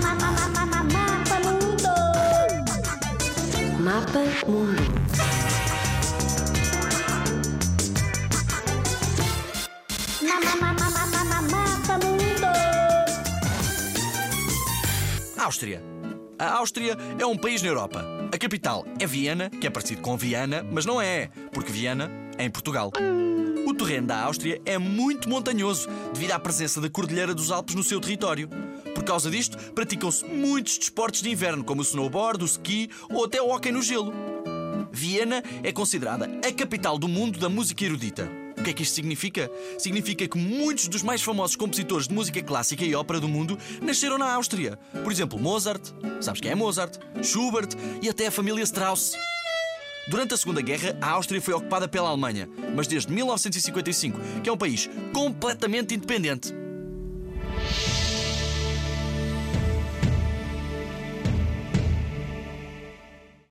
Mapa Mundo. Mapa Mundo. Áustria. A Áustria é um país na Europa. A capital é Viena, que é parecido com Viana, mas não é, porque Viena é em Portugal. O terreno da Áustria é muito montanhoso, devido à presença da Cordilheira dos Alpes no seu território. Por causa disto, praticam-se muitos desportos de inverno, como o snowboard, o ski ou até o hóquei no gelo. Viena é considerada a capital do mundo da música erudita. O que é que isto significa? Significa que muitos dos mais famosos compositores de música clássica e ópera do mundo nasceram na Áustria. Por exemplo, Mozart, sabes quem é Mozart? Schubert e até a família Strauss. Durante a Segunda Guerra, a Áustria foi ocupada pela Alemanha, mas desde 1955, que é um país completamente independente.